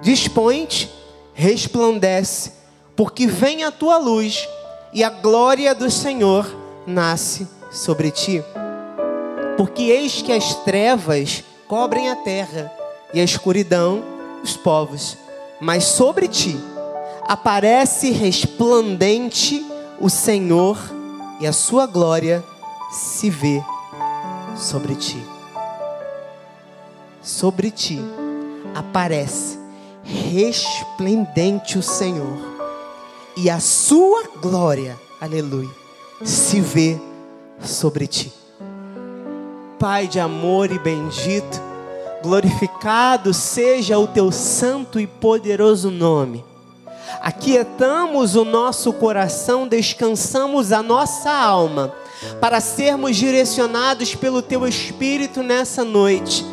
Dispõe-te, resplandece, porque vem a tua luz e a glória do Senhor nasce sobre ti. Porque eis que as trevas cobrem a terra e a escuridão os povos, mas sobre ti aparece resplandente o Senhor e a sua glória se vê sobre ti. Sobre ti aparece resplendente o Senhor e a sua glória, aleluia, se vê sobre ti. Pai de amor e bendito, glorificado seja o teu santo e poderoso nome aquietamos o nosso coração, descansamos a nossa alma, para sermos direcionados pelo Teu Espírito nessa noite.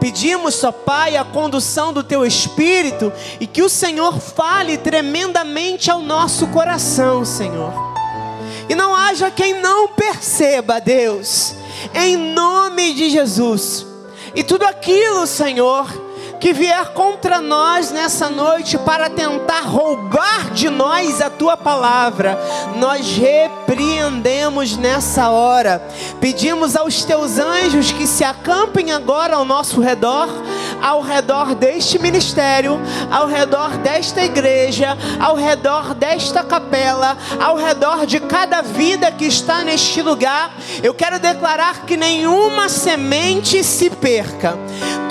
Pedimos, ó Pai, a condução do Teu Espírito e que o Senhor fale tremendamente ao nosso coração, Senhor. E não haja quem não perceba, Deus, em nome de Jesus. E tudo aquilo, Senhor, que vier contra nós nessa noite para tentar roubar de nós a tua palavra, nós repreendemos nessa hora. Pedimos aos teus anjos que se acampem agora ao nosso redor, ao redor deste ministério, ao redor desta igreja, ao redor desta capela, ao redor de cada vida que está neste lugar. Eu quero declarar que nenhuma semente se perca.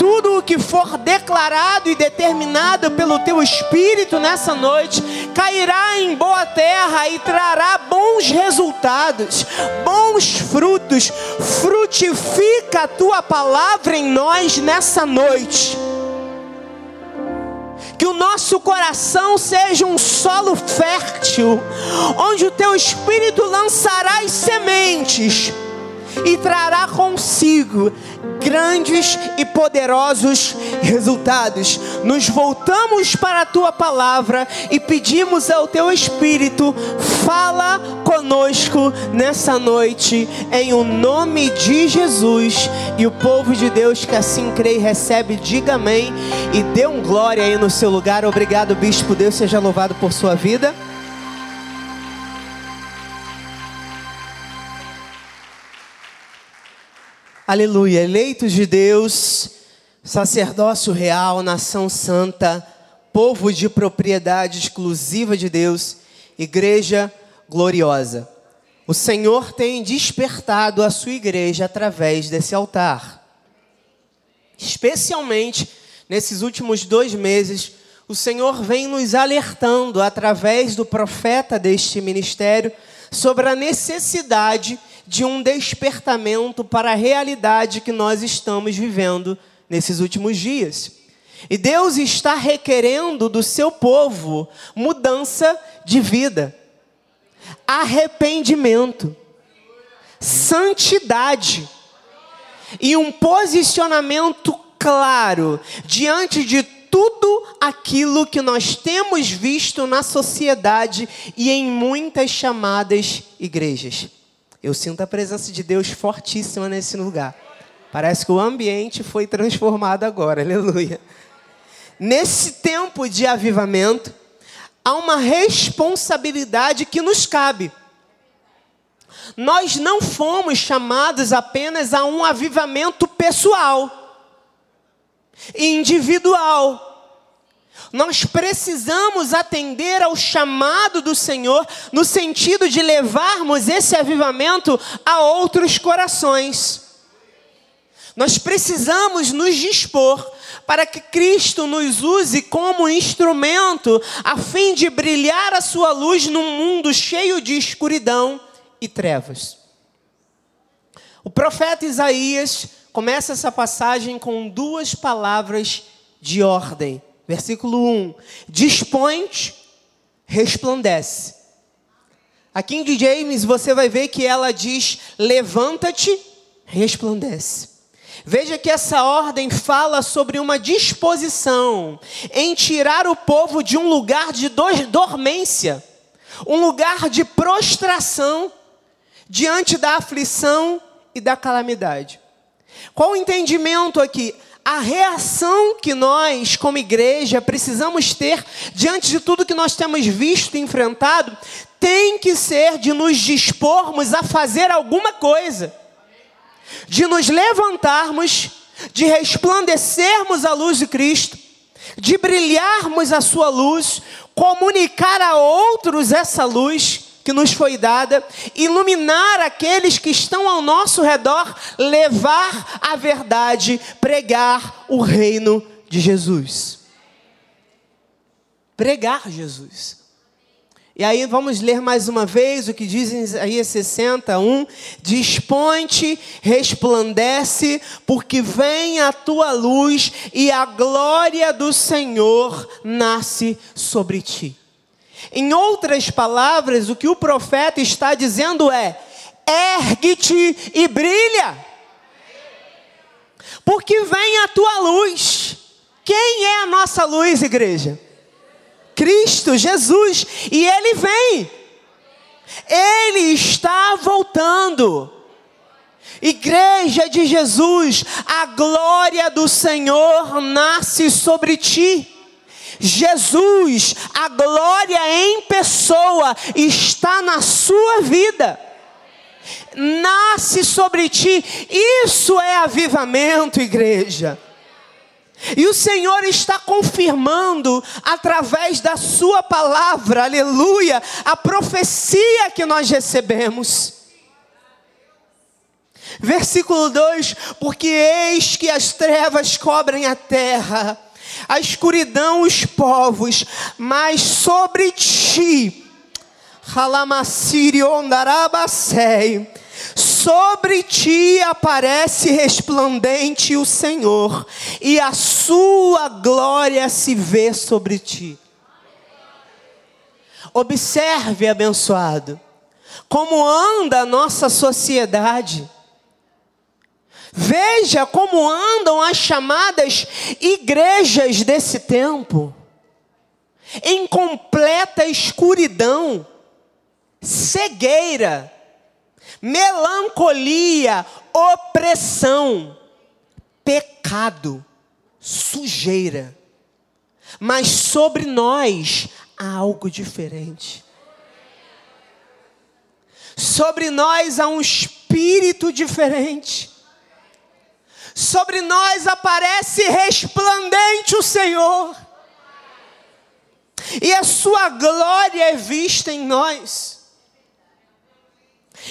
Tudo o que for declarado e determinado pelo teu Espírito nessa noite, cairá em boa terra e trará bons resultados, bons frutos. Frutifica a tua palavra em nós nessa noite. Que o nosso coração seja um solo fértil, onde o teu Espírito lançará as sementes e trará consigo grandes e poderosos resultados. Nos voltamos para a tua palavra e pedimos ao teu Espírito, fala conosco nessa noite, em o nome de Jesus. E o povo de Deus que assim crê e recebe, diga amém e dê um glória aí no seu lugar. Obrigado, Bispo. Deus seja louvado por sua vida. Aleluia. Eleitos de Deus, sacerdócio real, nação santa, povo de propriedade exclusiva de Deus, igreja gloriosa. O Senhor tem despertado a sua igreja através desse altar. Especialmente nesses últimos dois meses, o Senhor vem nos alertando através do profeta deste ministério sobre a necessidade de um despertamento para a realidade que nós estamos vivendo nesses últimos dias. E Deus está requerendo do seu povo mudança de vida, arrependimento, santidade e um posicionamento claro diante de tudo aquilo que nós temos visto na sociedade e em muitas chamadas igrejas. Eu sinto a presença de Deus fortíssima nesse lugar. Parece que o ambiente foi transformado agora, aleluia. Nesse tempo de avivamento, há uma responsabilidade que nos cabe. Nós não fomos chamados apenas a um avivamento pessoal, individual. Nós precisamos atender ao chamado do Senhor no sentido de levarmos esse avivamento a outros corações. Nós precisamos nos dispor para que Cristo nos use como instrumento a fim de brilhar a sua luz num mundo cheio de escuridão e trevas. O profeta Isaías começa essa passagem com duas palavras de ordem Versículo 1: Dispõe-te, resplandece. Aqui em James você vai ver que ela diz: Levanta-te, resplandece. Veja que essa ordem fala sobre uma disposição em tirar o povo de um lugar de dormência, um lugar de prostração diante da aflição e da calamidade. Qual o entendimento aqui? A reação que nós, como igreja, precisamos ter diante de tudo que nós temos visto e enfrentado, tem que ser de nos dispormos a fazer alguma coisa, de nos levantarmos, de resplandecermos a luz de Cristo, de brilharmos a Sua luz, comunicar a outros essa luz que nos foi dada, iluminar aqueles que estão ao nosso redor, levar a verdade, pregar o reino de Jesus. Pregar Jesus. E aí vamos ler mais uma vez o que diz em Isaías 61: Dispõe-te, resplandece, porque vem a tua luz e a glória do Senhor nasce sobre ti. Em outras palavras, o que o profeta está dizendo é: ergue-te e brilha, porque vem a tua luz. Quem é a nossa luz, igreja? Cristo, Jesus, e Ele vem, Ele está voltando. Igreja de Jesus, a glória do Senhor nasce sobre ti. Jesus, a glória em pessoa, está na sua vida. Nasce sobre ti, isso é avivamento, igreja. E o Senhor está confirmando, através da Sua palavra, aleluia, a profecia que nós recebemos. Versículo 2: Porque eis que as trevas cobrem a terra, a escuridão os povos, mas sobre ti, Halamassiri ondarabasei Sobre ti aparece resplandente o Senhor, e a sua glória se vê sobre ti. Observe, abençoado, como anda a nossa sociedade. Veja como andam as chamadas igrejas desse tempo, em completa escuridão, cegueira, melancolia, opressão, pecado, sujeira. Mas sobre nós há algo diferente. Sobre nós há um espírito diferente. Sobre nós aparece resplandente o Senhor. E a sua glória é vista em nós.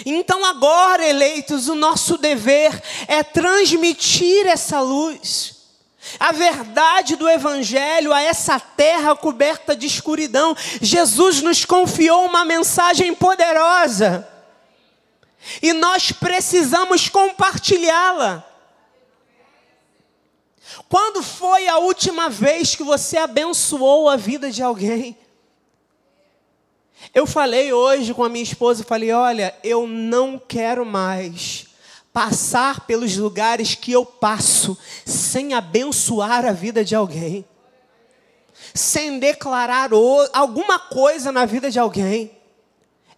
Então, agora, eleitos, o nosso dever é transmitir essa luz, a verdade do Evangelho a essa terra coberta de escuridão. Jesus nos confiou uma mensagem poderosa e nós precisamos compartilhá-la. Quando foi a última vez que você abençoou a vida de alguém? Eu falei hoje com a minha esposa, falei, olha, eu não quero mais passar pelos lugares que eu passo sem abençoar a vida de alguém. Sem declarar alguma coisa na vida de alguém.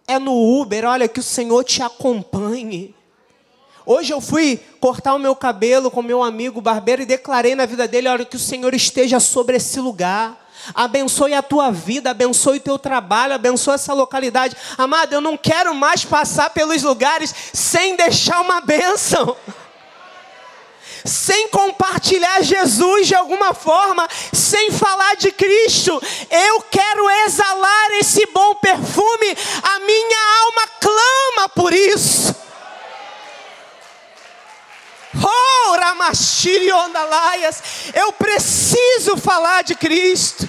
É no Uber, olha, que o Senhor te acompanhe. Hoje eu fui cortar o meu cabelo com meu amigo barbeiro e declarei na vida dele: olha, que o Senhor esteja sobre esse lugar abençoe a tua vida, abençoe o teu trabalho, abençoe essa localidade. Amado, eu não quero mais passar pelos lugares sem deixar uma bênção. Sem compartilhar Jesus de alguma forma, sem falar de Cristo, eu quero exalar esse bom perfume, a minha alma clama por isso. Eu preciso falar de Cristo.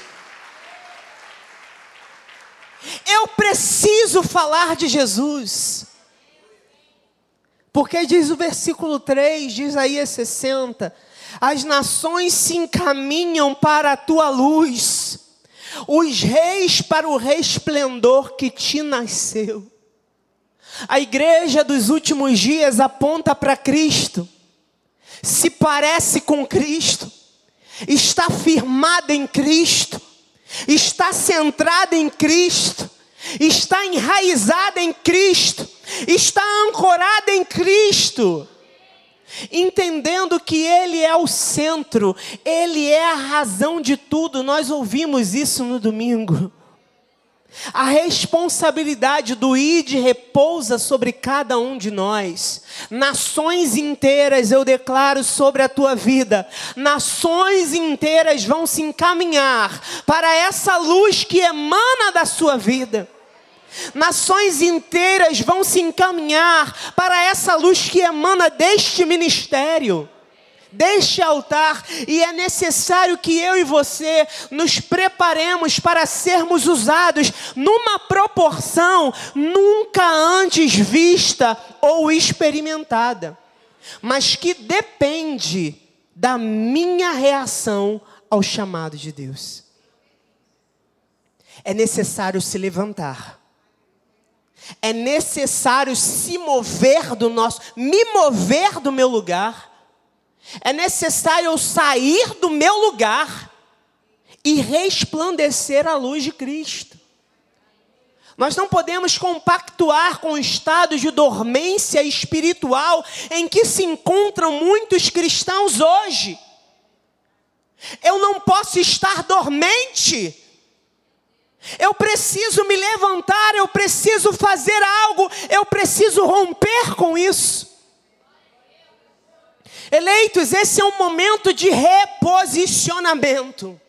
Eu preciso falar de Jesus. Porque diz o versículo 3 de Isaías 60: As nações se encaminham para a tua luz, os reis para o resplendor que te nasceu. A igreja dos últimos dias aponta para Cristo, se parece com Cristo, está firmada em Cristo está centrada em Cristo, está enraizada em Cristo, está ancorada em Cristo. entendendo que Ele é o centro, Ele é a razão de tudo. Nós ouvimos isso no domingo. A responsabilidade do ID repousa sobre cada um de nós. Nações inteiras eu declaro sobre a tua vida. Nações inteiras vão se encaminhar para essa luz que emana da sua vida. Nações inteiras vão se encaminhar para essa luz que emana deste ministério deste altar, e é necessário que eu e você nos preparemos para sermos usados numa proporção nunca antes vista ou experimentada, mas que depende da minha reação ao chamado de Deus. É necessário se levantar. É necessário se mover do nosso, me mover do meu lugar é necessário eu sair do meu lugar e resplandecer a luz de Cristo. Nós não podemos compactuar com o estado de dormência espiritual em que se encontram muitos cristãos hoje. Eu não posso estar dormente. Eu preciso me levantar, eu preciso fazer algo, eu preciso romper com isso. Eleitos, esse é um momento de reposicionamento.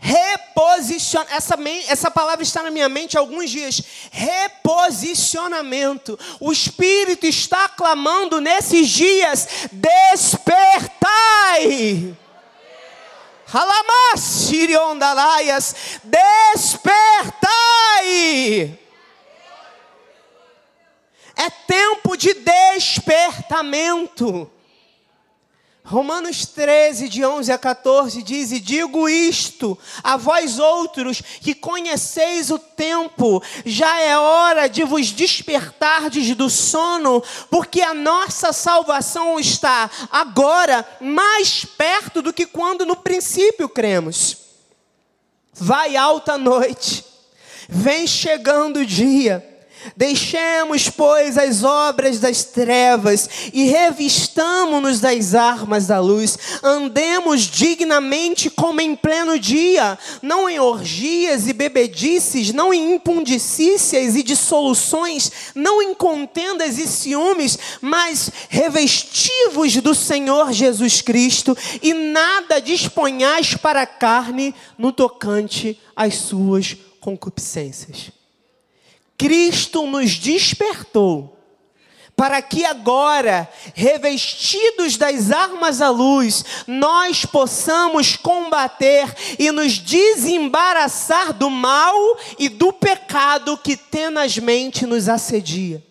Reposicion... essa, essa palavra está na minha mente há alguns dias. Reposicionamento. O Espírito está clamando nesses dias: despertai. Halamassiriondalaias, despertai. É tempo de despertamento. Romanos 13, de 11 a 14 diz: E digo isto a vós outros que conheceis o tempo, já é hora de vos despertardes do sono, porque a nossa salvação está agora mais perto do que quando no princípio cremos. Vai alta noite, vem chegando o dia Deixemos, pois, as obras das trevas e revistamo-nos das armas da luz. Andemos dignamente como em pleno dia, não em orgias e bebedices, não em impundicícias e dissoluções, não em contendas e ciúmes, mas revestivos do Senhor Jesus Cristo e nada disponhais para a carne no tocante às suas concupiscências. Cristo nos despertou para que agora, revestidos das armas à luz, nós possamos combater e nos desembaraçar do mal e do pecado que tenazmente nos assedia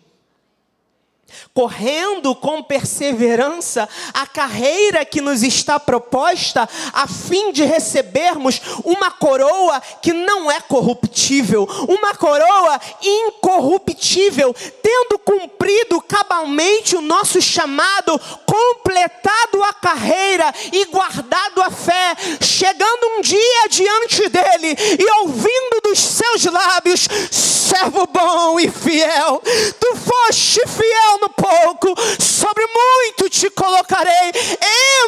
correndo com perseverança a carreira que nos está proposta, a fim de recebermos uma coroa que não é corruptível, uma coroa incorruptível, tendo cumprido cabalmente o nosso chamado, completado a carreira e guardado a fé, chegando um dia diante dele e ouvindo dos seus lábios: servo bom e fiel, tu foste fiel no pouco, sobre muito te colocarei.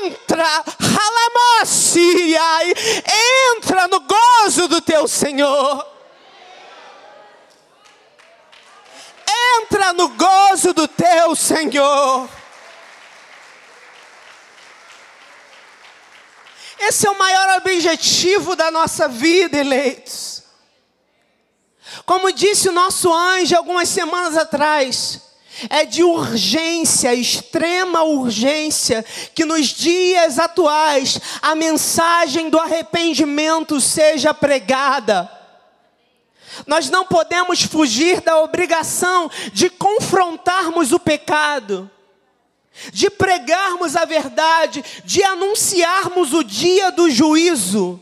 Entra, halamassiai, entra no gozo do teu Senhor. Entra no gozo do teu Senhor. Esse é o maior objetivo da nossa vida, eleitos. Como disse o nosso anjo algumas semanas atrás, é de urgência, extrema urgência, que nos dias atuais a mensagem do arrependimento seja pregada. Nós não podemos fugir da obrigação de confrontarmos o pecado, de pregarmos a verdade, de anunciarmos o dia do juízo.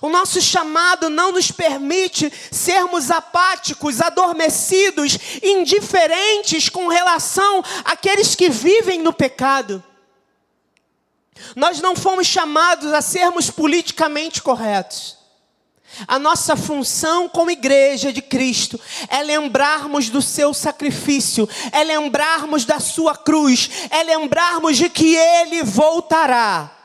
O nosso chamado não nos permite sermos apáticos, adormecidos, indiferentes com relação àqueles que vivem no pecado. Nós não fomos chamados a sermos politicamente corretos. A nossa função como igreja de Cristo é lembrarmos do seu sacrifício, é lembrarmos da sua cruz, é lembrarmos de que ele voltará.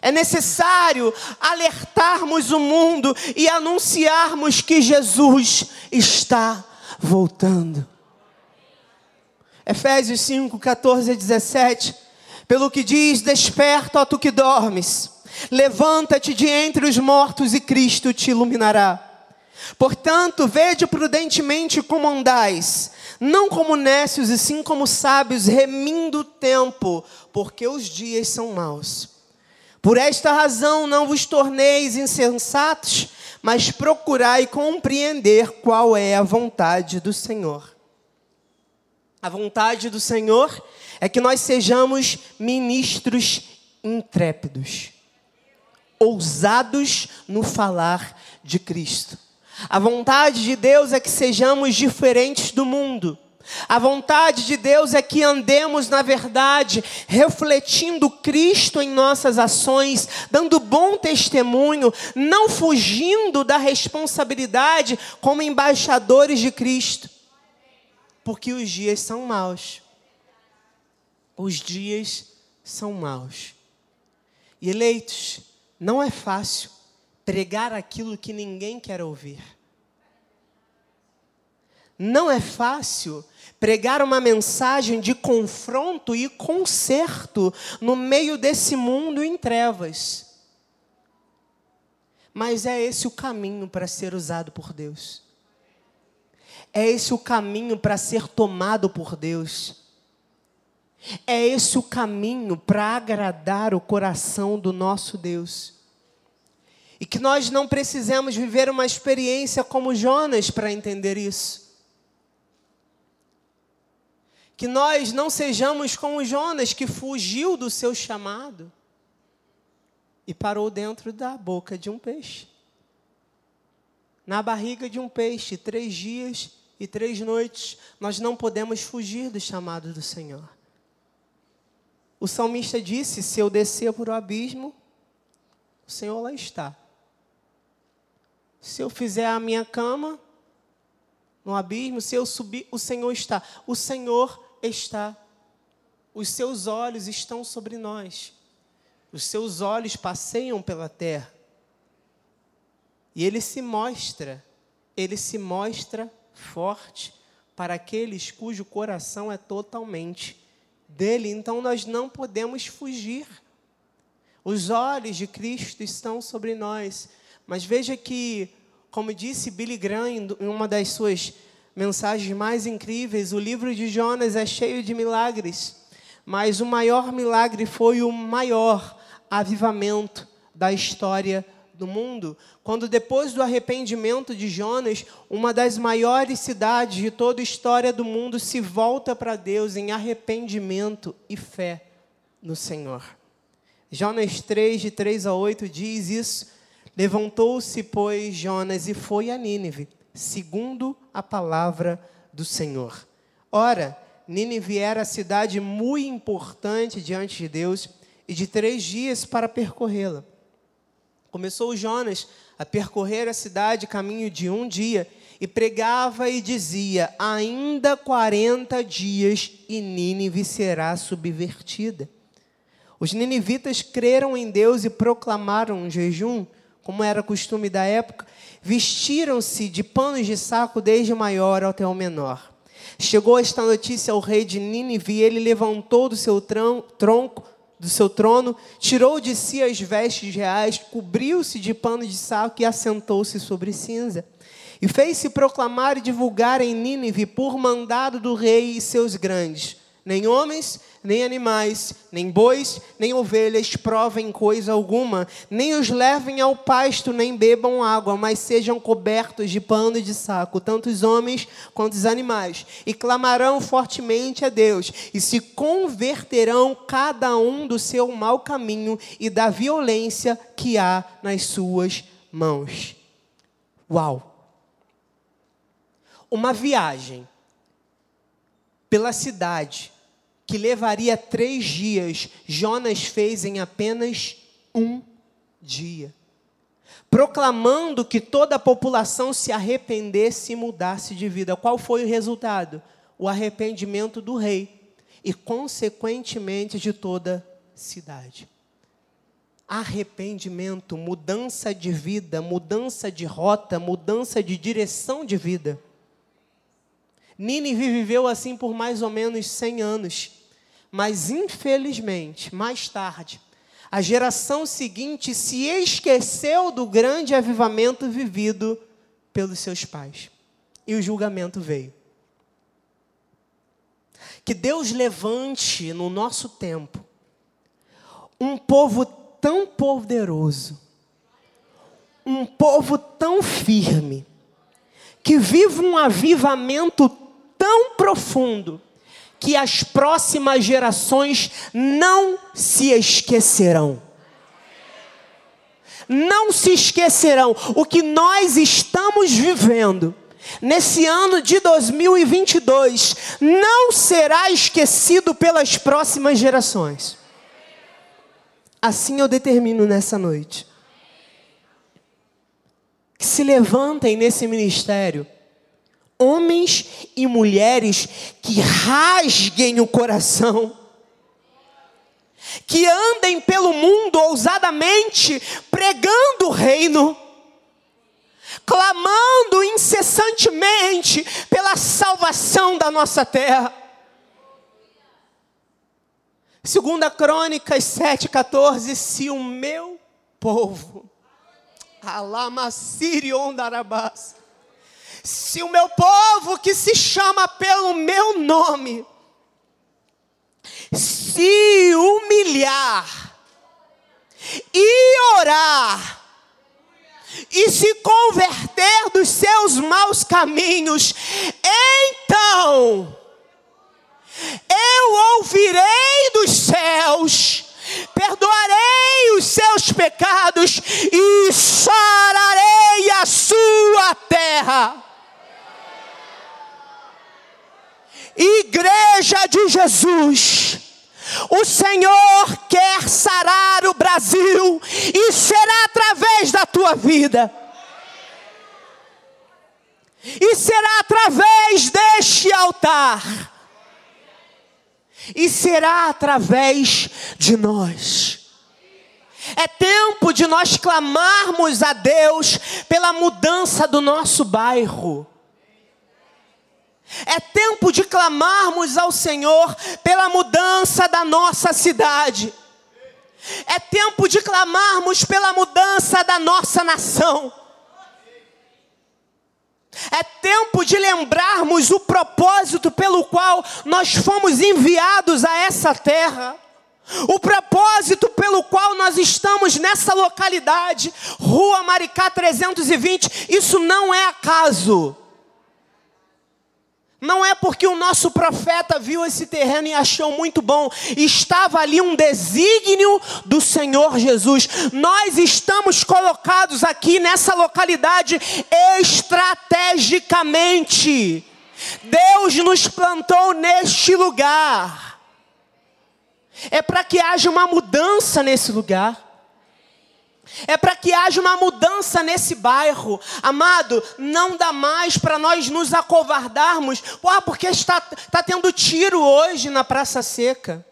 É necessário alertarmos o mundo e anunciarmos que Jesus está voltando. Efésios 5, 14 a 17. Pelo que diz: Desperta, ó tu que dormes, levanta-te de entre os mortos e Cristo te iluminará. Portanto, vede prudentemente como andais, não como nécios e sim como sábios, remindo o tempo, porque os dias são maus. Por esta razão não vos torneis insensatos, mas procurai compreender qual é a vontade do Senhor. A vontade do Senhor é que nós sejamos ministros intrépidos, ousados no falar de Cristo. A vontade de Deus é que sejamos diferentes do mundo a vontade de Deus é que andemos na verdade, refletindo Cristo em nossas ações, dando bom testemunho, não fugindo da responsabilidade como embaixadores de Cristo. Porque os dias são maus. Os dias são maus. E eleitos, não é fácil pregar aquilo que ninguém quer ouvir. Não é fácil pregar uma mensagem de confronto e conserto no meio desse mundo em trevas. Mas é esse o caminho para ser usado por Deus. É esse o caminho para ser tomado por Deus. É esse o caminho para agradar o coração do nosso Deus. E que nós não precisamos viver uma experiência como Jonas para entender isso. Que nós não sejamos como Jonas, que fugiu do seu chamado e parou dentro da boca de um peixe. Na barriga de um peixe, três dias e três noites, nós não podemos fugir do chamado do Senhor. O salmista disse: Se eu descer por o abismo, o Senhor lá está. Se eu fizer a minha cama no abismo, se eu subir, o Senhor está. O Senhor está. Os seus olhos estão sobre nós. Os seus olhos passeiam pela terra. E ele se mostra, ele se mostra forte para aqueles cujo coração é totalmente dele. Então nós não podemos fugir. Os olhos de Cristo estão sobre nós. Mas veja que, como disse Billy Graham em uma das suas mensagens mais incríveis. O livro de Jonas é cheio de milagres, mas o maior milagre foi o maior avivamento da história do mundo, quando depois do arrependimento de Jonas, uma das maiores cidades de toda a história do mundo se volta para Deus em arrependimento e fé no Senhor. Jonas 3, de 3 a 8 diz isso. Levantou-se, pois, Jonas e foi a Nínive segundo a palavra do Senhor. Ora, Nínive era a cidade muito importante diante de Deus e de três dias para percorrê-la. Começou Jonas a percorrer a cidade caminho de um dia e pregava e dizia: Ainda quarenta dias e Nínive será subvertida. Os ninivitas creram em Deus e proclamaram um jejum, como era costume da época, vestiram-se de panos de saco desde o maior até o menor. Chegou esta notícia ao rei de Nínive e ele levantou do seu tronco, do seu trono, tirou de si as vestes reais, cobriu-se de pano de saco e assentou-se sobre cinza. E fez-se proclamar e divulgar em Nínive por mandado do rei e seus grandes nem homens, nem animais, nem bois, nem ovelhas provem coisa alguma, nem os levem ao pasto, nem bebam água, mas sejam cobertos de pano e de saco, tanto os homens quanto os animais, e clamarão fortemente a Deus, e se converterão cada um do seu mau caminho e da violência que há nas suas mãos. Uau! Uma viagem pela cidade que levaria três dias, Jonas fez em apenas um dia. proclamando que toda a população se arrependesse e mudasse de vida. Qual foi o resultado? O arrependimento do rei e, consequentemente, de toda a cidade. Arrependimento, mudança de vida, mudança de rota, mudança de direção de vida. Nínive viveu assim por mais ou menos 100 anos, mas infelizmente, mais tarde, a geração seguinte se esqueceu do grande avivamento vivido pelos seus pais. E o julgamento veio. Que Deus levante no nosso tempo um povo tão poderoso, um povo tão firme, que viva um avivamento tão profundo que as próximas gerações não se esquecerão. Não se esquecerão o que nós estamos vivendo. Nesse ano de 2022, não será esquecido pelas próximas gerações. Assim eu determino nessa noite. Que se levantem nesse ministério homens e mulheres que rasguem o coração, que andem pelo mundo ousadamente pregando o reino, clamando incessantemente pela salvação da nossa terra. Segunda Crônicas 7,14, se o meu povo, Alama Sirion Darabás, se o meu povo que se chama pelo meu nome se humilhar e orar e se converter dos seus maus caminhos, então eu ouvirei dos céus, perdoarei os seus pecados e sararei a sua terra. Igreja de Jesus. O Senhor quer sarar o Brasil e será através da tua vida. E será através deste altar. E será através de nós. É tempo de nós clamarmos a Deus pela mudança do nosso bairro. É tempo de clamarmos ao Senhor pela mudança da nossa cidade. É tempo de clamarmos pela mudança da nossa nação. É tempo de lembrarmos o propósito pelo qual nós fomos enviados a essa terra. O propósito pelo qual nós estamos nessa localidade, Rua Maricá 320, isso não é acaso. Não é porque o nosso profeta viu esse terreno e achou muito bom, estava ali um desígnio do Senhor Jesus. Nós estamos colocados aqui nessa localidade estrategicamente. Deus nos plantou neste lugar. É para que haja uma mudança nesse lugar é para que haja uma mudança nesse bairro. Amado, não dá mais para nós nos acovardarmos, ah, porque está, está tendo tiro hoje na Praça Seca.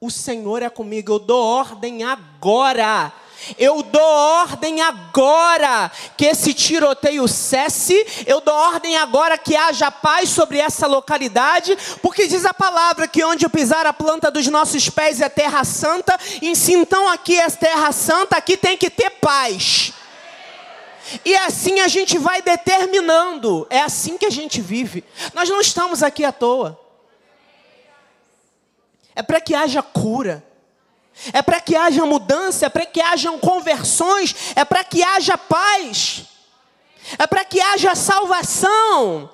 O Senhor é comigo, eu dou ordem agora eu dou ordem agora que esse tiroteio cesse. Eu dou ordem agora que haja paz sobre essa localidade, porque diz a palavra que onde pisar a planta dos nossos pés é terra santa. E se então aqui é terra santa, aqui tem que ter paz. E assim a gente vai determinando. É assim que a gente vive. Nós não estamos aqui à toa. É para que haja cura é para que haja mudança, é para que hajam conversões, é para que haja paz, é para que haja salvação.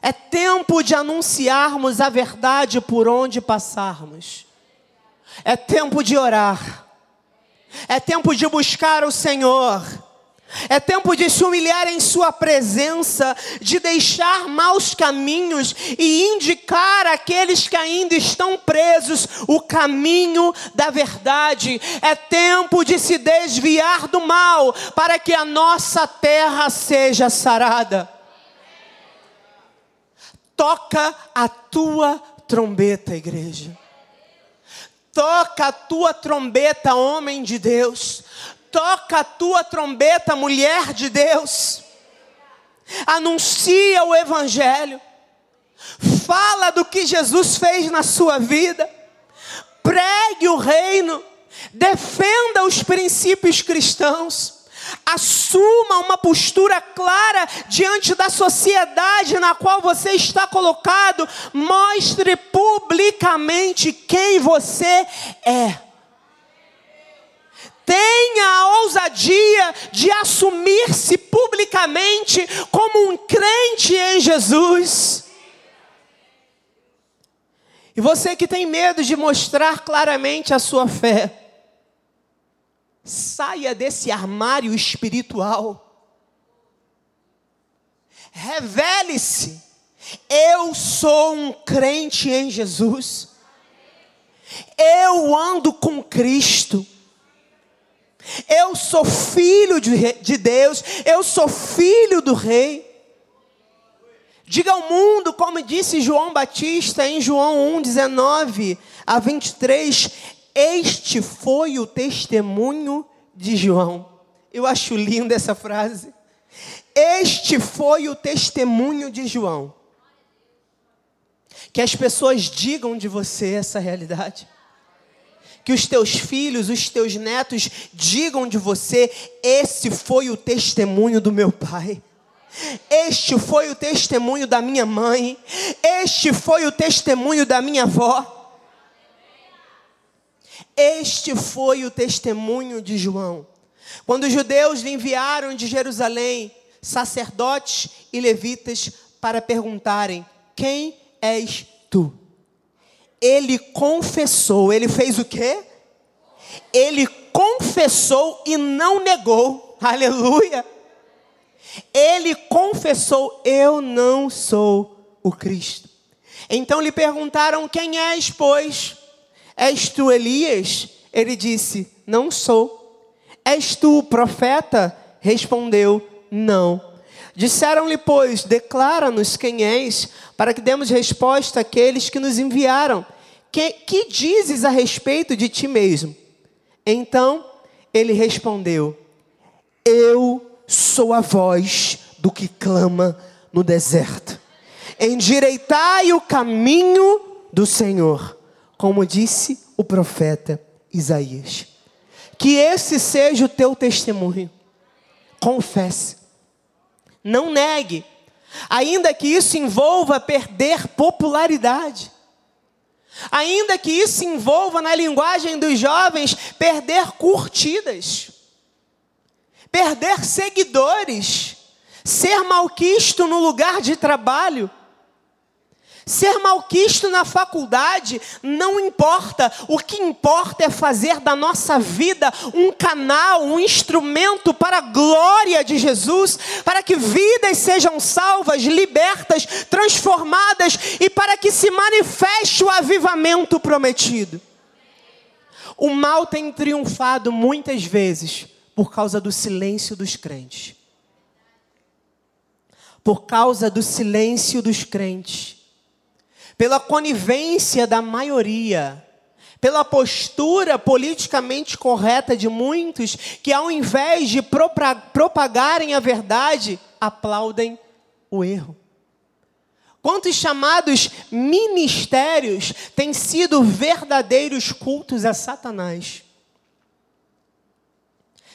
É tempo de anunciarmos a verdade por onde passarmos. É tempo de orar. É tempo de buscar o Senhor. É tempo de se humilhar em Sua presença, de deixar maus caminhos e indicar àqueles que ainda estão presos o caminho da verdade. É tempo de se desviar do mal para que a nossa terra seja sarada. Toca a tua trombeta, igreja. Toca a tua trombeta, homem de Deus. Toca a tua trombeta, mulher de Deus. Anuncia o Evangelho. Fala do que Jesus fez na sua vida. Pregue o reino. Defenda os princípios cristãos. Assuma uma postura clara diante da sociedade na qual você está colocado. Mostre publicamente quem você é. Tenha a ousadia de assumir-se publicamente como um crente em Jesus. E você que tem medo de mostrar claramente a sua fé, saia desse armário espiritual. Revele-se. Eu sou um crente em Jesus. Eu ando com Cristo. Eu sou filho de, de Deus, eu sou filho do Rei. Diga ao mundo, como disse João Batista em João 1, 19 a 23, este foi o testemunho de João. Eu acho linda essa frase. Este foi o testemunho de João. Que as pessoas digam de você essa realidade que os teus filhos, os teus netos digam de você: esse foi o testemunho do meu pai. Este foi o testemunho da minha mãe. Este foi o testemunho da minha avó. Este foi o testemunho de João. Quando os judeus lhe enviaram de Jerusalém sacerdotes e levitas para perguntarem: Quem és tu? Ele confessou. Ele fez o quê? Ele confessou e não negou. Aleluia. Ele confessou: Eu não sou o Cristo. Então lhe perguntaram: Quem és, pois? És tu Elias? Ele disse: Não sou. És tu o profeta? Respondeu: Não. Disseram-lhe, pois, declara-nos quem és, para que demos resposta àqueles que nos enviaram. Que, que dizes a respeito de ti mesmo? Então ele respondeu: Eu sou a voz do que clama no deserto. Endireitai o caminho do Senhor, como disse o profeta Isaías. Que esse seja o teu testemunho. Confesse não negue, ainda que isso envolva perder popularidade. Ainda que isso envolva, na linguagem dos jovens, perder curtidas, perder seguidores, ser malquisto no lugar de trabalho, Ser malquisto na faculdade não importa, o que importa é fazer da nossa vida um canal, um instrumento para a glória de Jesus, para que vidas sejam salvas, libertas, transformadas e para que se manifeste o avivamento prometido. O mal tem triunfado muitas vezes por causa do silêncio dos crentes. Por causa do silêncio dos crentes pela conivência da maioria, pela postura politicamente correta de muitos que, ao invés de propagarem a verdade, aplaudem o erro. Quantos chamados ministérios têm sido verdadeiros cultos a Satanás?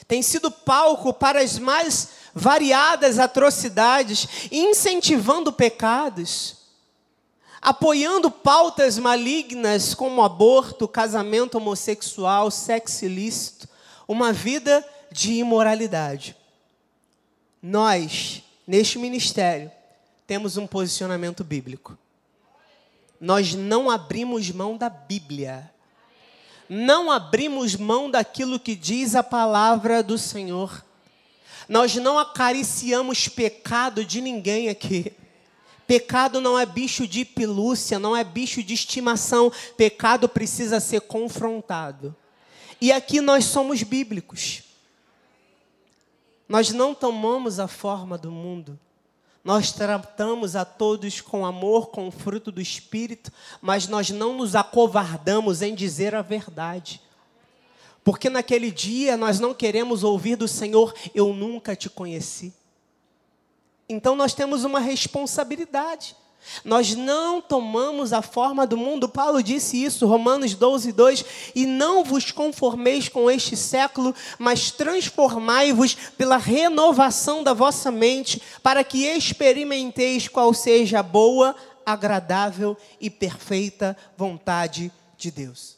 Tem sido palco para as mais variadas atrocidades, incentivando pecados apoiando pautas malignas como aborto, casamento homossexual, sexo ilícito, uma vida de imoralidade. Nós, neste ministério, temos um posicionamento bíblico. Nós não abrimos mão da Bíblia. Não abrimos mão daquilo que diz a palavra do Senhor. Nós não acariciamos pecado de ninguém aqui. Pecado não é bicho de pelúcia, não é bicho de estimação. Pecado precisa ser confrontado. E aqui nós somos bíblicos. Nós não tomamos a forma do mundo. Nós tratamos a todos com amor, com o fruto do Espírito, mas nós não nos acovardamos em dizer a verdade. Porque naquele dia nós não queremos ouvir do Senhor, eu nunca te conheci. Então nós temos uma responsabilidade. Nós não tomamos a forma do mundo. Paulo disse isso, Romanos 12, 2. E não vos conformeis com este século, mas transformai-vos pela renovação da vossa mente, para que experimenteis qual seja a boa, agradável e perfeita vontade de Deus.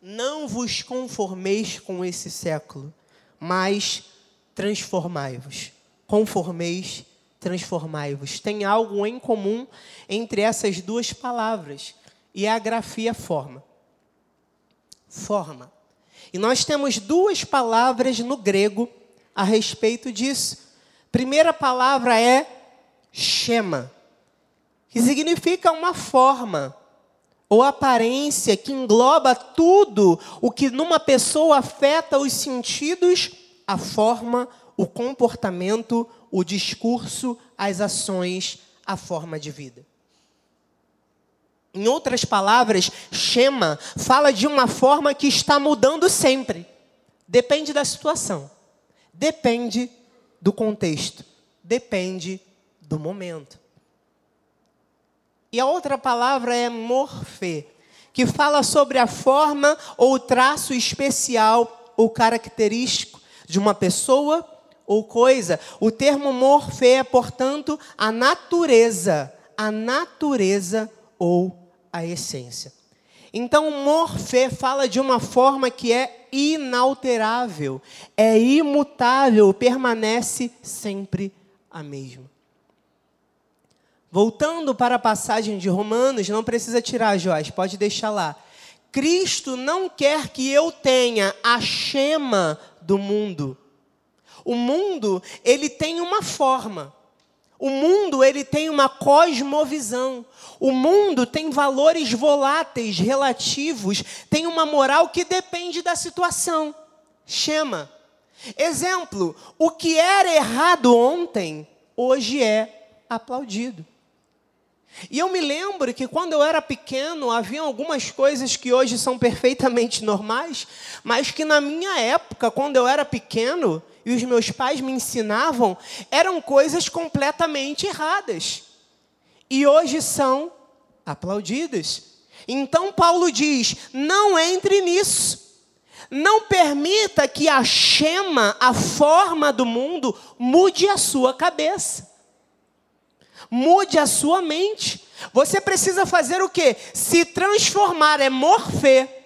Não vos conformeis com esse século, mas transformai-vos. Conformeis transformai-vos. Tem algo em comum entre essas duas palavras, e é a grafia forma. Forma. E nós temos duas palavras no grego a respeito disso. Primeira palavra é chema, que significa uma forma ou aparência que engloba tudo o que numa pessoa afeta os sentidos, a forma, o comportamento, o discurso, as ações, a forma de vida. Em outras palavras, Shema fala de uma forma que está mudando sempre. Depende da situação, depende do contexto, depende do momento. E a outra palavra é morfê, que fala sobre a forma ou traço especial ou característico de uma pessoa ou coisa. O termo morfe é, portanto, a natureza, a natureza ou a essência. Então, morfe fala de uma forma que é inalterável, é imutável, permanece sempre a mesma. Voltando para a passagem de Romanos, não precisa tirar, Joás, pode deixar lá. Cristo não quer que eu tenha a chema do mundo, o mundo, ele tem uma forma. O mundo, ele tem uma cosmovisão. O mundo tem valores voláteis, relativos, tem uma moral que depende da situação. Chama. Exemplo, o que era errado ontem, hoje é aplaudido. E eu me lembro que quando eu era pequeno, havia algumas coisas que hoje são perfeitamente normais, mas que na minha época, quando eu era pequeno, e os meus pais me ensinavam eram coisas completamente erradas. E hoje são aplaudidas. Então Paulo diz: não entre nisso. Não permita que a chema, a forma do mundo, mude a sua cabeça. Mude a sua mente. Você precisa fazer o quê? Se transformar, é morfer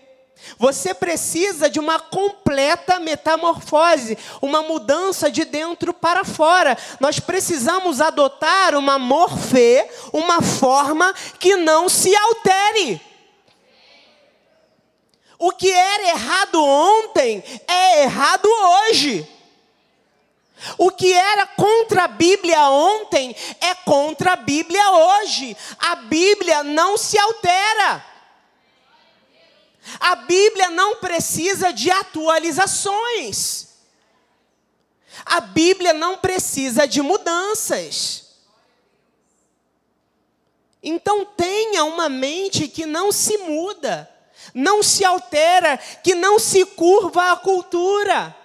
você precisa de uma completa metamorfose, uma mudança de dentro para fora. Nós precisamos adotar uma morfê, uma forma que não se altere. O que era errado ontem é errado hoje. O que era contra a Bíblia ontem é contra a Bíblia hoje. A Bíblia não se altera. A Bíblia não precisa de atualizações. A Bíblia não precisa de mudanças. Então tenha uma mente que não se muda, não se altera, que não se curva à cultura.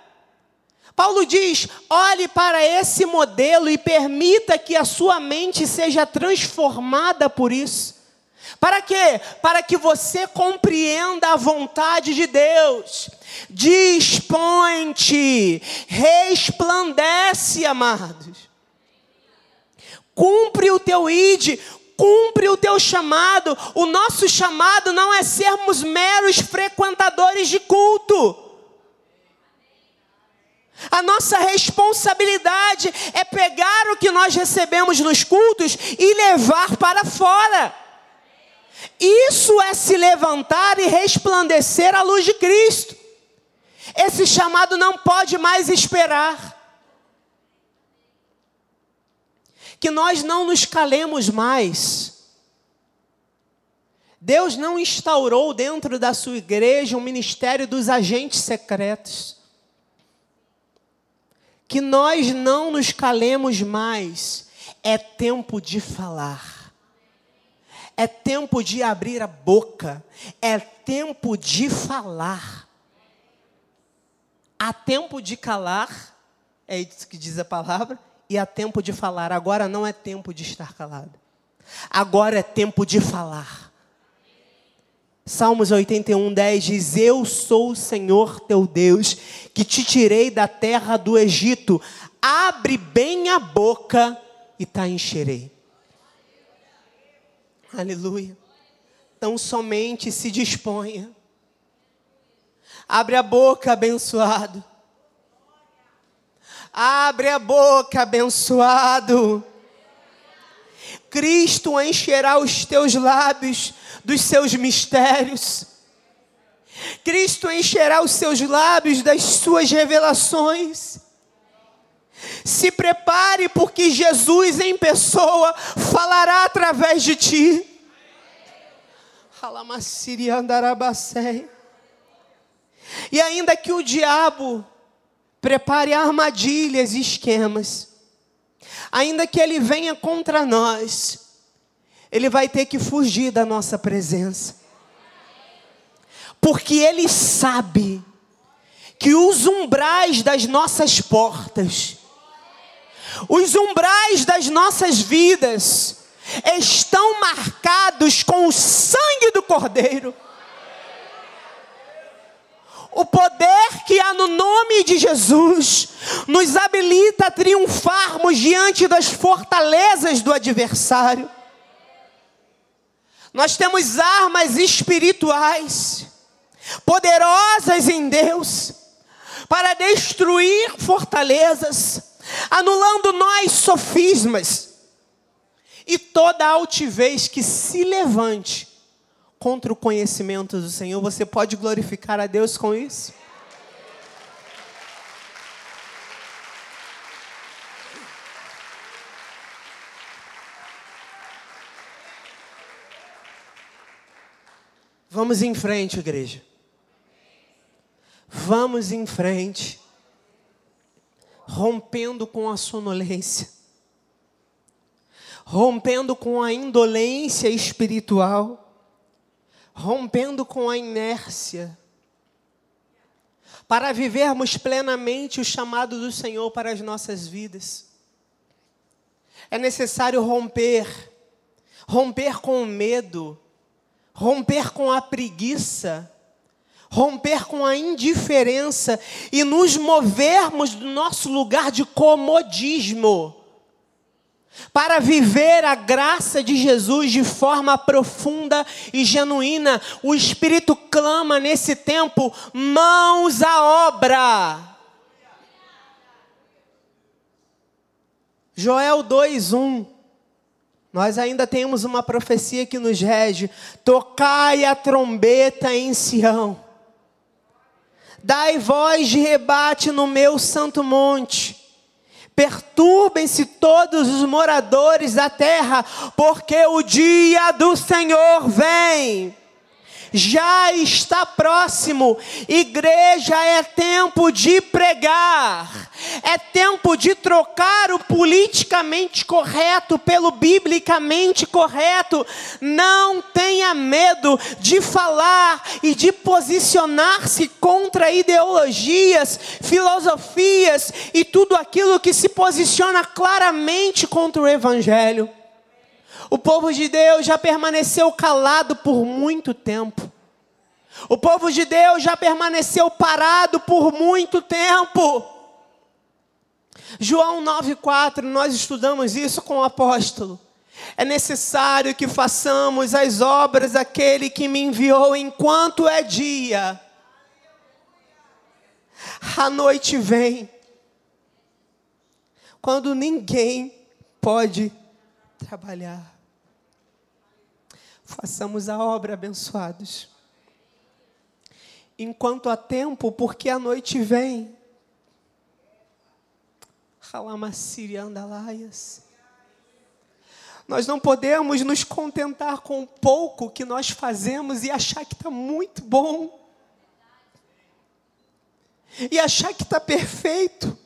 Paulo diz: olhe para esse modelo e permita que a sua mente seja transformada por isso. Para quê? Para que você compreenda a vontade de Deus. Dispõe-te, resplandece, amados. Cumpre o teu id, cumpre o teu chamado. O nosso chamado não é sermos meros frequentadores de culto. A nossa responsabilidade é pegar o que nós recebemos nos cultos e levar para fora. Isso é se levantar e resplandecer a luz de Cristo. Esse chamado não pode mais esperar. Que nós não nos calemos mais. Deus não instaurou dentro da sua igreja um ministério dos agentes secretos. Que nós não nos calemos mais. É tempo de falar. É tempo de abrir a boca. É tempo de falar. Há tempo de calar, é isso que diz a palavra, e há tempo de falar. Agora não é tempo de estar calado. Agora é tempo de falar. Salmos 81, 10 diz: Eu sou o Senhor teu Deus, que te tirei da terra do Egito. Abre bem a boca e te encherei. Aleluia. Então somente se disponha Abre a boca, abençoado. Abre a boca, abençoado. Cristo encherá os teus lábios dos seus mistérios. Cristo encherá os seus lábios das suas revelações. Se prepare, porque Jesus em pessoa falará através de ti. E ainda que o diabo prepare armadilhas e esquemas, ainda que ele venha contra nós, ele vai ter que fugir da nossa presença. Porque ele sabe que os umbrais das nossas portas, os umbrais das nossas vidas, estão marcados com o sangue do Cordeiro o poder que há no nome de Jesus nos habilita a triunfarmos diante das fortalezas do adversário. Nós temos armas espirituais, poderosas em Deus, para destruir fortalezas, anulando nós sofismas e toda altivez que se levante contra o conhecimento do Senhor. Você pode glorificar a Deus com isso? Vamos em frente, igreja. Vamos em frente. Rompendo com a sonolência. Rompendo com a indolência espiritual rompendo com a inércia, para vivermos plenamente o chamado do Senhor para as nossas vidas. É necessário romper, romper com o medo, romper com a preguiça, romper com a indiferença e nos movermos do nosso lugar de comodismo para viver a graça de Jesus de forma profunda e genuína, o Espírito clama nesse tempo: mãos à obra. Joel 2:1 Nós ainda temos uma profecia que nos rege: tocai a trombeta em Sião. Dai voz de rebate no meu santo monte. Perturbem-se todos os moradores da terra, porque o dia do Senhor vem já está próximo. Igreja é tempo de pregar, é tempo de trocar o politicamente correto pelo biblicamente correto. Não tenha medo de falar e de posicionar-se contra ideologias, filosofias e tudo aquilo que se posiciona claramente contra o Evangelho. O povo de Deus já permaneceu calado por muito tempo. O povo de Deus já permaneceu parado por muito tempo. João 9,4, nós estudamos isso com o apóstolo. É necessário que façamos as obras daquele que me enviou enquanto é dia. A noite vem, quando ninguém pode trabalhar. Façamos a obra, abençoados. enquanto há tempo, porque a noite vem. Halamassiriandalaias. Nós não podemos nos contentar com o pouco que nós fazemos e achar que está muito bom. E achar que está perfeito.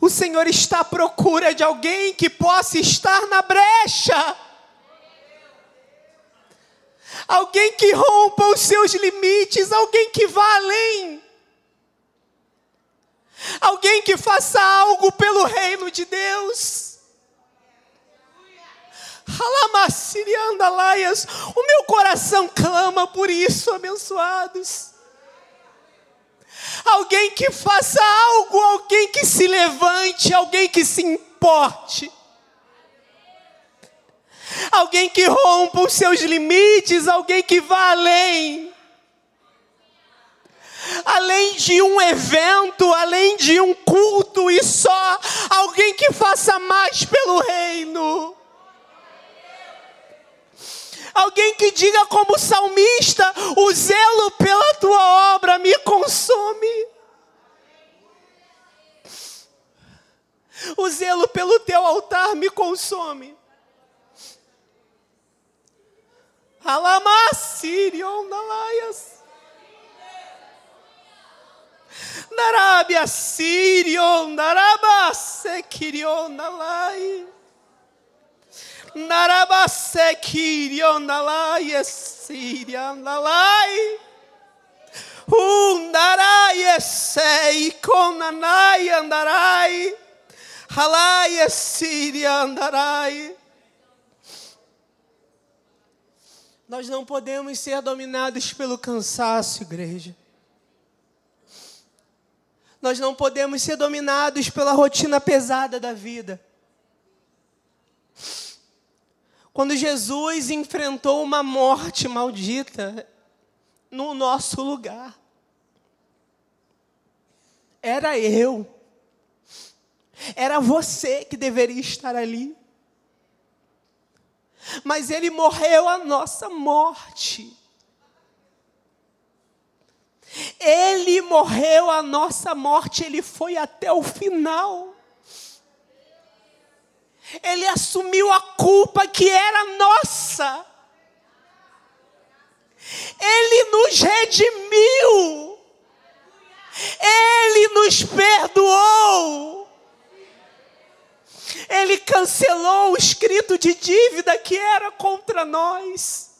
O Senhor está à procura de alguém que possa estar na brecha. Alguém que rompa os seus limites, alguém que vá além. Alguém que faça algo pelo reino de Deus. O meu coração clama por isso, abençoados. Alguém que faça algo, alguém que se levante, alguém que se importe. Alguém que rompa os seus limites, alguém que vá além. Além de um evento, além de um culto e só, alguém que faça mais pelo reino. Alguém que diga como salmista: o zelo pela tua obra me consome. O zelo pelo teu altar me consome. Alamassirion Nalaias. Narabia Sirion, Naraba Sekirion Nalai. Narabasekirionalai esirianalai. Undarai esei konanai andarai. Halai esiriandarai. Nós não podemos ser dominados pelo cansaço, igreja. Nós não podemos ser dominados pela rotina pesada da vida. Quando Jesus enfrentou uma morte maldita no nosso lugar, era eu, era você que deveria estar ali. Mas ele morreu a nossa morte. Ele morreu a nossa morte, ele foi até o final. Ele assumiu a culpa que era nossa. Ele nos redimiu. Ele nos perdoou. Ele cancelou o escrito de dívida que era contra nós.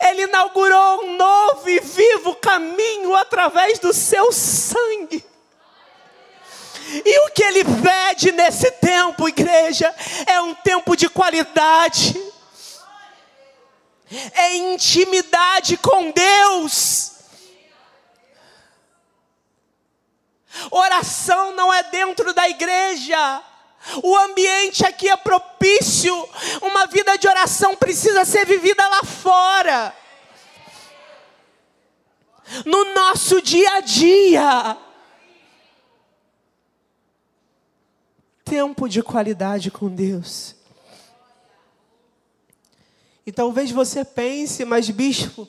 Ele inaugurou um novo e vivo caminho através do seu sangue. E o que ele pede nesse tempo, igreja, é um tempo de qualidade, é intimidade com Deus. Oração não é dentro da igreja. O ambiente aqui é propício. Uma vida de oração precisa ser vivida lá fora. No nosso dia a dia. Tempo de qualidade com Deus. E talvez você pense, mas bispo,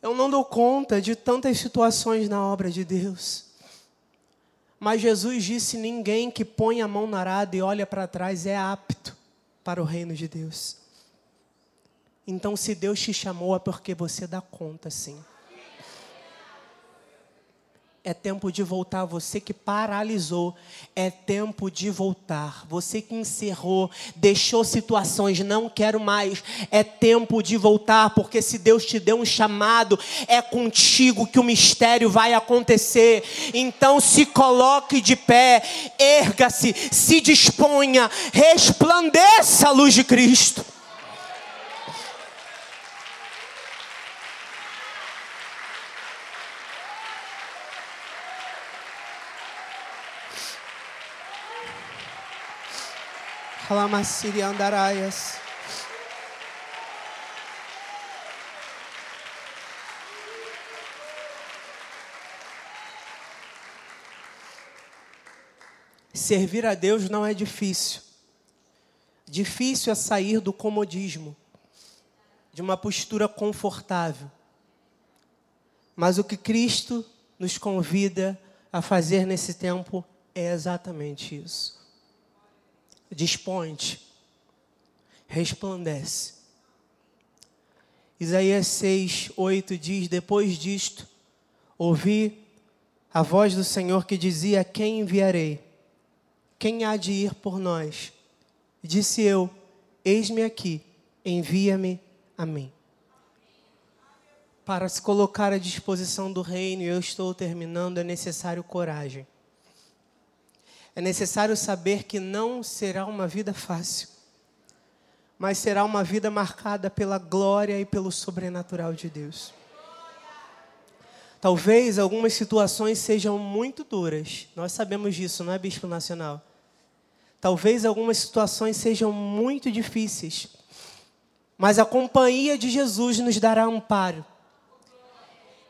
eu não dou conta de tantas situações na obra de Deus. Mas Jesus disse: ninguém que põe a mão na arada e olha para trás é apto para o reino de Deus. Então, se Deus te chamou, é porque você dá conta, sim. É tempo de voltar. Você que paralisou, é tempo de voltar. Você que encerrou, deixou situações, não quero mais. É tempo de voltar, porque se Deus te deu um chamado, é contigo que o mistério vai acontecer. Então se coloque de pé, erga-se, se disponha, resplandeça a luz de Cristo. Ramassiri andaraias. Servir a Deus não é difícil. Difícil é sair do comodismo. de uma postura confortável. Mas o que Cristo nos convida a fazer nesse tempo é exatamente isso. Desponte, resplandece. Isaías 6, 8 diz: Depois disto, ouvi a voz do Senhor que dizia: Quem enviarei? Quem há de ir por nós? Disse eu: Eis-me aqui, envia-me a mim. Para se colocar à disposição do reino, e eu estou terminando, é necessário coragem. É necessário saber que não será uma vida fácil, mas será uma vida marcada pela glória e pelo sobrenatural de Deus. Talvez algumas situações sejam muito duras, nós sabemos disso, não é, Bispo Nacional? Talvez algumas situações sejam muito difíceis, mas a companhia de Jesus nos dará amparo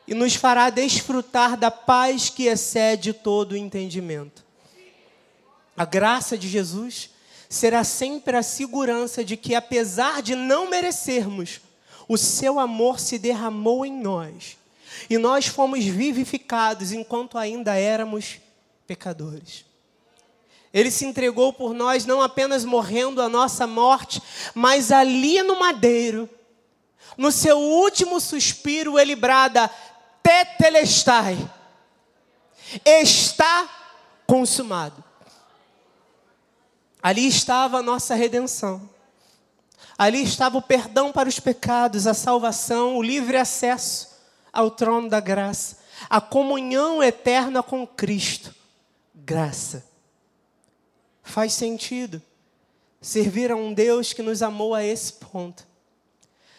e nos fará desfrutar da paz que excede todo o entendimento. A graça de Jesus será sempre a segurança de que, apesar de não merecermos, o seu amor se derramou em nós e nós fomos vivificados enquanto ainda éramos pecadores. Ele se entregou por nós, não apenas morrendo a nossa morte, mas ali no madeiro, no seu último suspiro, ele brada: tetelestai. Está consumado. Ali estava a nossa redenção. Ali estava o perdão para os pecados, a salvação, o livre acesso ao trono da graça, a comunhão eterna com Cristo. Graça. Faz sentido servir a um Deus que nos amou a esse ponto.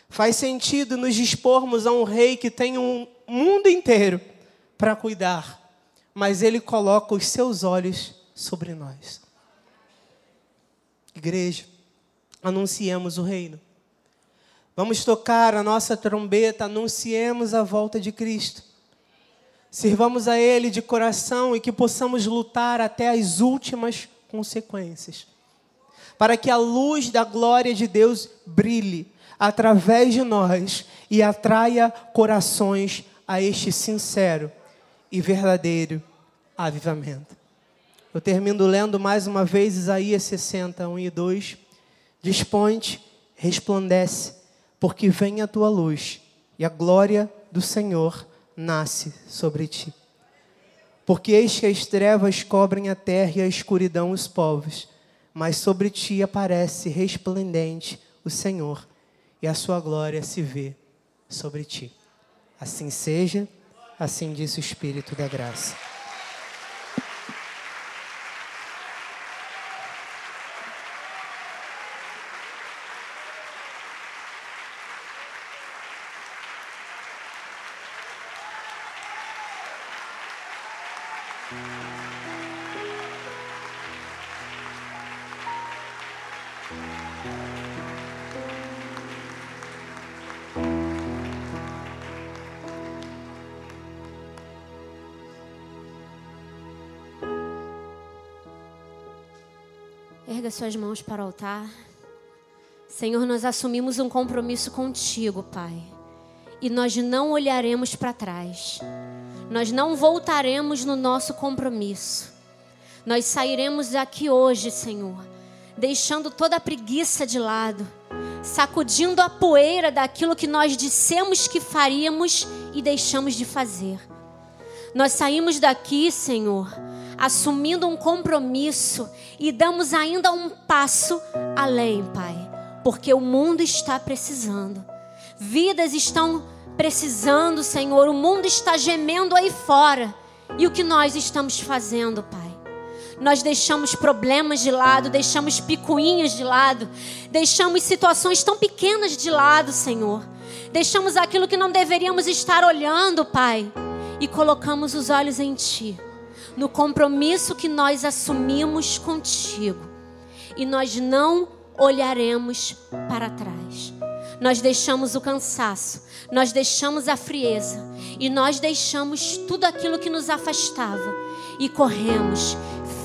Faz sentido nos dispormos a um rei que tem um mundo inteiro para cuidar, mas ele coloca os seus olhos sobre nós. Igreja, anunciemos o reino. Vamos tocar a nossa trombeta, anunciemos a volta de Cristo. Sirvamos a Ele de coração e que possamos lutar até as últimas consequências. Para que a luz da glória de Deus brilhe através de nós e atraia corações a este sincero e verdadeiro avivamento. Eu termino lendo mais uma vez Isaías 60, 1 e 2. Dispõe-te, resplandece, porque vem a tua luz e a glória do Senhor nasce sobre ti. Porque eis que as trevas cobrem a terra e a escuridão os povos, mas sobre ti aparece resplendente o Senhor, e a sua glória se vê sobre ti. Assim seja, assim diz o Espírito da graça. Erga suas mãos para o altar. Senhor, nós assumimos um compromisso contigo, Pai. E nós não olharemos para trás. Nós não voltaremos no nosso compromisso. Nós sairemos daqui hoje, Senhor, deixando toda a preguiça de lado, sacudindo a poeira daquilo que nós dissemos que faríamos e deixamos de fazer. Nós saímos daqui, Senhor, assumindo um compromisso e damos ainda um passo além, Pai, porque o mundo está precisando, vidas estão precisando, Senhor, o mundo está gemendo aí fora. E o que nós estamos fazendo, Pai? Nós deixamos problemas de lado, deixamos picuinhas de lado, deixamos situações tão pequenas de lado, Senhor. Deixamos aquilo que não deveríamos estar olhando, Pai, e colocamos os olhos em Ti no compromisso que nós assumimos contigo. E nós não olharemos para trás. Nós deixamos o cansaço, nós deixamos a frieza e nós deixamos tudo aquilo que nos afastava e corremos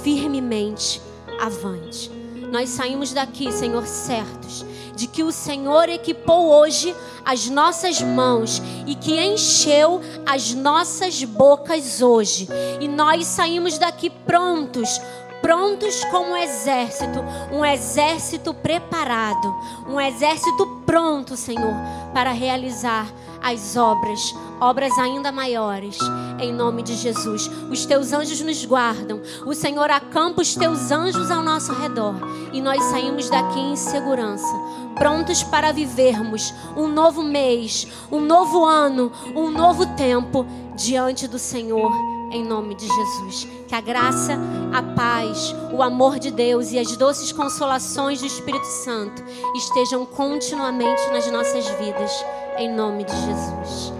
firmemente avante. Nós saímos daqui, Senhor, certos de que o Senhor equipou hoje as nossas mãos e que encheu as nossas bocas hoje. E nós saímos daqui prontos prontos como um exército, um exército preparado, um exército pronto, Senhor, para realizar as obras, obras ainda maiores, em nome de Jesus. Os teus anjos nos guardam, o Senhor acampa os teus anjos ao nosso redor e nós saímos daqui em segurança, prontos para vivermos um novo mês, um novo ano, um novo tempo diante do Senhor em nome de Jesus. Que a graça, a paz, o amor de Deus e as doces consolações do Espírito Santo estejam continuamente nas nossas vidas, em nome de Jesus.